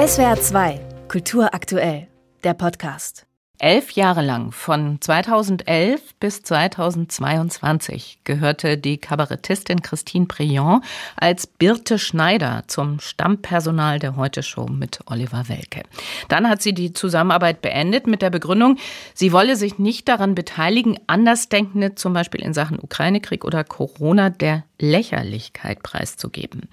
SWR 2, Kultur aktuell, der Podcast. Elf Jahre lang, von 2011 bis 2022, gehörte die Kabarettistin Christine Prion als Birte Schneider zum Stammpersonal der Heute-Show mit Oliver Welke. Dann hat sie die Zusammenarbeit beendet mit der Begründung, sie wolle sich nicht daran beteiligen, Andersdenkende, zum Beispiel in Sachen Ukraine-Krieg oder Corona, der Lächerlichkeit preiszugeben.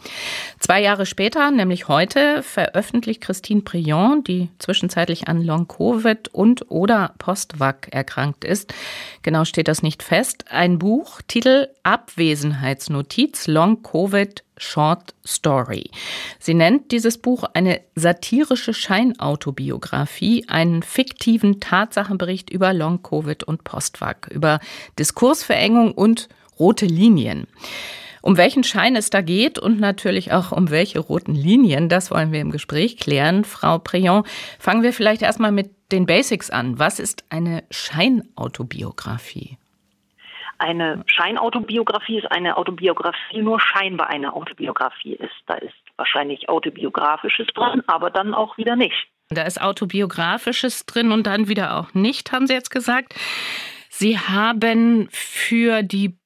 Zwei Jahre später, nämlich heute, veröffentlicht Christine Prion, die zwischenzeitlich an Long-Covid und oder Postvac erkrankt ist, genau steht das nicht fest, ein Buch, Titel Abwesenheitsnotiz Long-Covid Short Story. Sie nennt dieses Buch eine satirische Scheinautobiografie, einen fiktiven Tatsachenbericht über Long-Covid und Postvac, über Diskursverengung und rote Linien. Um welchen Schein es da geht und natürlich auch um welche roten Linien, das wollen wir im Gespräch klären. Frau Prion, fangen wir vielleicht erstmal mit den Basics an. Was ist eine Scheinautobiografie? Eine Scheinautobiografie ist eine Autobiografie, die nur scheinbar eine Autobiografie ist. Da ist wahrscheinlich Autobiografisches drin, aber dann auch wieder nicht. Da ist Autobiografisches drin und dann wieder auch nicht, haben Sie jetzt gesagt. Sie haben für die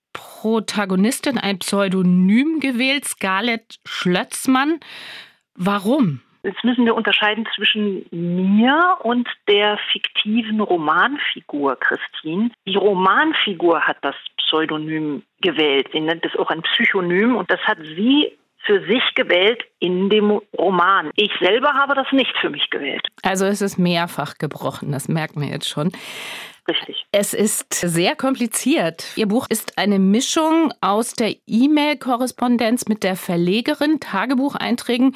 Protagonistin ein Pseudonym gewählt, Scarlett Schlötzmann. Warum? Jetzt müssen wir unterscheiden zwischen mir und der fiktiven Romanfigur Christine. Die Romanfigur hat das Pseudonym gewählt. Sie nennt es auch ein Psychonym und das hat sie für sich gewählt in dem Roman. Ich selber habe das nicht für mich gewählt. Also es ist mehrfach gebrochen, das merkt man jetzt schon. Richtig. Es ist sehr kompliziert. Ihr Buch ist eine Mischung aus der E-Mail-Korrespondenz mit der Verlegerin, Tagebucheinträgen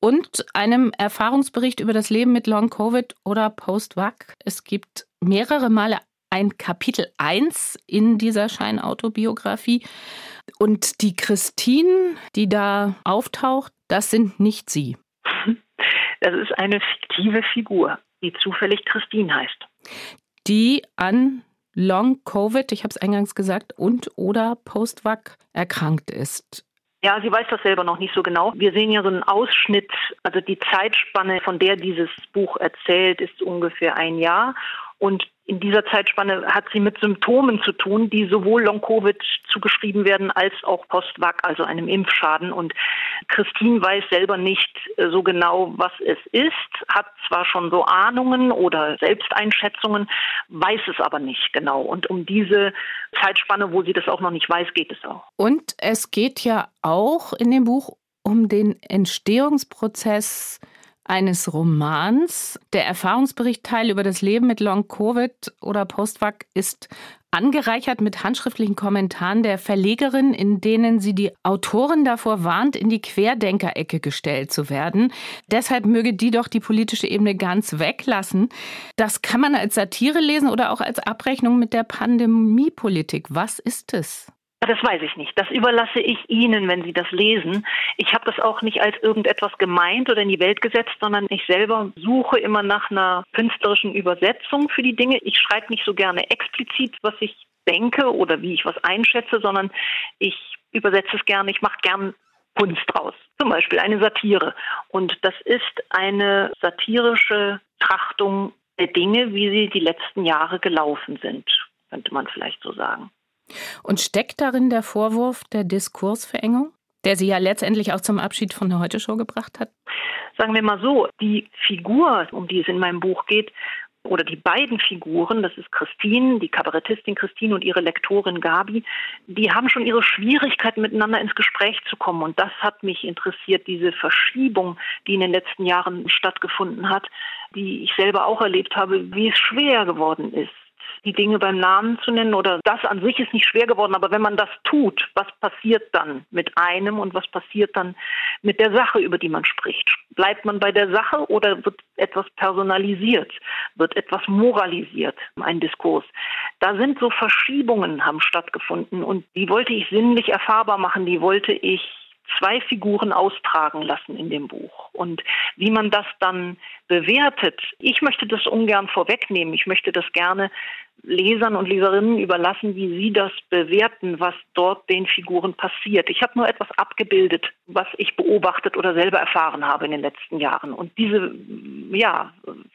und einem Erfahrungsbericht über das Leben mit Long-Covid oder Post-Vac. Es gibt mehrere Male ein Kapitel 1 in dieser Scheinautobiografie. Und die Christine, die da auftaucht, das sind nicht Sie. Das ist eine fiktive Figur, die zufällig Christine heißt. Die an Long-Covid, ich habe es eingangs gesagt, und oder Post-Vac erkrankt ist. Ja, sie weiß das selber noch nicht so genau. Wir sehen ja so einen Ausschnitt, also die Zeitspanne, von der dieses Buch erzählt, ist ungefähr ein Jahr. Und in dieser Zeitspanne hat sie mit Symptomen zu tun, die sowohl Long-Covid zugeschrieben werden als auch Post-Vac, also einem Impfschaden. Und Christine weiß selber nicht äh, so genau, was es ist, hat zwar schon so Ahnungen oder Selbsteinschätzungen, weiß es aber nicht genau. Und um diese Zeitspanne, wo sie das auch noch nicht weiß, geht es auch. Und es geht ja auch in dem Buch um den Entstehungsprozess eines Romans. Der Erfahrungsbericht Teil über das Leben mit Long-Covid oder Postvac ist angereichert mit handschriftlichen Kommentaren der Verlegerin, in denen sie die Autorin davor warnt, in die Querdenkerecke gestellt zu werden. Deshalb möge die doch die politische Ebene ganz weglassen. Das kann man als Satire lesen oder auch als Abrechnung mit der Pandemiepolitik. Was ist es? Das weiß ich nicht. Das überlasse ich Ihnen, wenn Sie das lesen. Ich habe das auch nicht als irgendetwas gemeint oder in die Welt gesetzt, sondern ich selber suche immer nach einer künstlerischen Übersetzung für die Dinge. Ich schreibe nicht so gerne explizit, was ich denke oder wie ich was einschätze, sondern ich übersetze es gerne. Ich mache gern Kunst draus. Zum Beispiel eine Satire. Und das ist eine satirische Trachtung der Dinge, wie sie die letzten Jahre gelaufen sind, könnte man vielleicht so sagen. Und steckt darin der Vorwurf der Diskursverengung, der Sie ja letztendlich auch zum Abschied von der Heute-Show gebracht hat? Sagen wir mal so, die Figur, um die es in meinem Buch geht, oder die beiden Figuren, das ist Christine, die Kabarettistin Christine und ihre Lektorin Gabi, die haben schon ihre Schwierigkeiten miteinander ins Gespräch zu kommen. Und das hat mich interessiert, diese Verschiebung, die in den letzten Jahren stattgefunden hat, die ich selber auch erlebt habe, wie es schwer geworden ist, die Dinge beim Namen zu nennen oder das an sich ist nicht schwer geworden, aber wenn man das tut, was passiert dann mit einem und was passiert dann mit der Sache, über die man spricht? Bleibt man bei der Sache oder wird etwas personalisiert, wird etwas moralisiert, ein Diskurs? Da sind so Verschiebungen haben stattgefunden und die wollte ich sinnlich erfahrbar machen, die wollte ich zwei Figuren austragen lassen in dem Buch. Und wie man das dann bewertet, ich möchte das ungern vorwegnehmen. Ich möchte das gerne Lesern und Leserinnen überlassen, wie sie das bewerten, was dort den Figuren passiert. Ich habe nur etwas abgebildet, was ich beobachtet oder selber erfahren habe in den letzten Jahren. Und diese ja,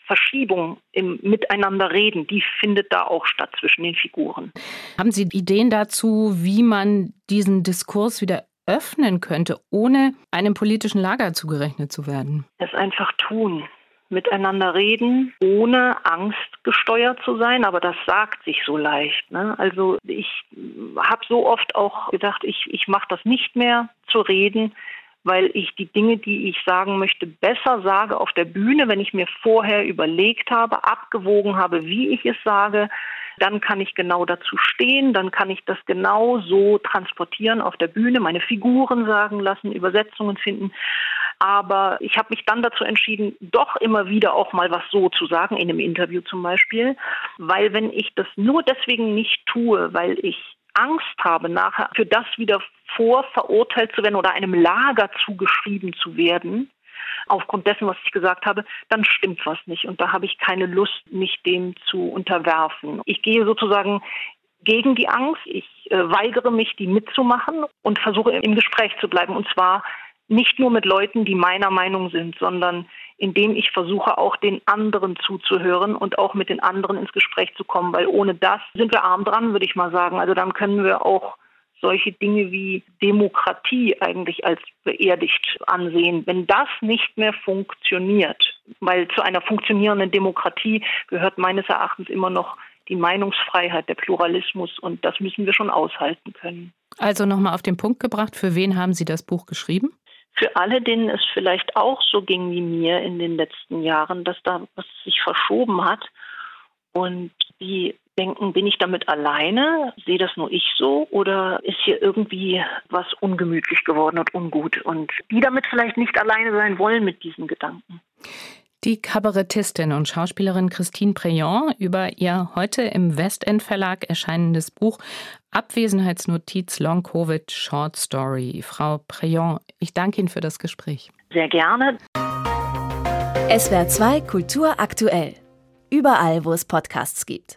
Verschiebung im Miteinanderreden, die findet da auch statt zwischen den Figuren. Haben Sie Ideen dazu, wie man diesen Diskurs wieder öffnen könnte, ohne einem politischen Lager zugerechnet zu werden? Es einfach tun miteinander reden, ohne Angst gesteuert zu sein, aber das sagt sich so leicht. Ne? Also ich habe so oft auch gedacht, ich, ich mache das nicht mehr zu reden, weil ich die Dinge, die ich sagen möchte, besser sage auf der Bühne, wenn ich mir vorher überlegt habe, abgewogen habe, wie ich es sage, dann kann ich genau dazu stehen, dann kann ich das genau so transportieren auf der Bühne, meine Figuren sagen lassen, Übersetzungen finden. Aber ich habe mich dann dazu entschieden, doch immer wieder auch mal was so zu sagen, in einem Interview zum Beispiel, weil wenn ich das nur deswegen nicht tue, weil ich Angst habe, nachher für das wieder vorverurteilt zu werden oder einem Lager zugeschrieben zu werden, aufgrund dessen, was ich gesagt habe, dann stimmt was nicht. Und da habe ich keine Lust, mich dem zu unterwerfen. Ich gehe sozusagen gegen die Angst. Ich äh, weigere mich, die mitzumachen und versuche im Gespräch zu bleiben. Und zwar nicht nur mit Leuten, die meiner Meinung sind, sondern indem ich versuche, auch den anderen zuzuhören und auch mit den anderen ins Gespräch zu kommen, weil ohne das sind wir arm dran, würde ich mal sagen. Also dann können wir auch solche Dinge wie Demokratie eigentlich als beerdigt ansehen. Wenn das nicht mehr funktioniert, weil zu einer funktionierenden Demokratie gehört meines Erachtens immer noch die Meinungsfreiheit, der Pluralismus und das müssen wir schon aushalten können. Also nochmal auf den Punkt gebracht, für wen haben Sie das Buch geschrieben? Für alle, denen es vielleicht auch so ging wie mir in den letzten Jahren, dass da was sich verschoben hat und die denken, bin ich damit alleine? Sehe das nur ich so? Oder ist hier irgendwie was ungemütlich geworden und ungut? Und die damit vielleicht nicht alleine sein wollen mit diesen Gedanken. Die Kabarettistin und Schauspielerin Christine Preyon über ihr heute im Westend Verlag erscheinendes Buch Abwesenheitsnotiz Long Covid Short Story. Frau Preyon, ich danke Ihnen für das Gespräch. Sehr gerne. SWR 2 Kultur aktuell. Überall, wo es Podcasts gibt.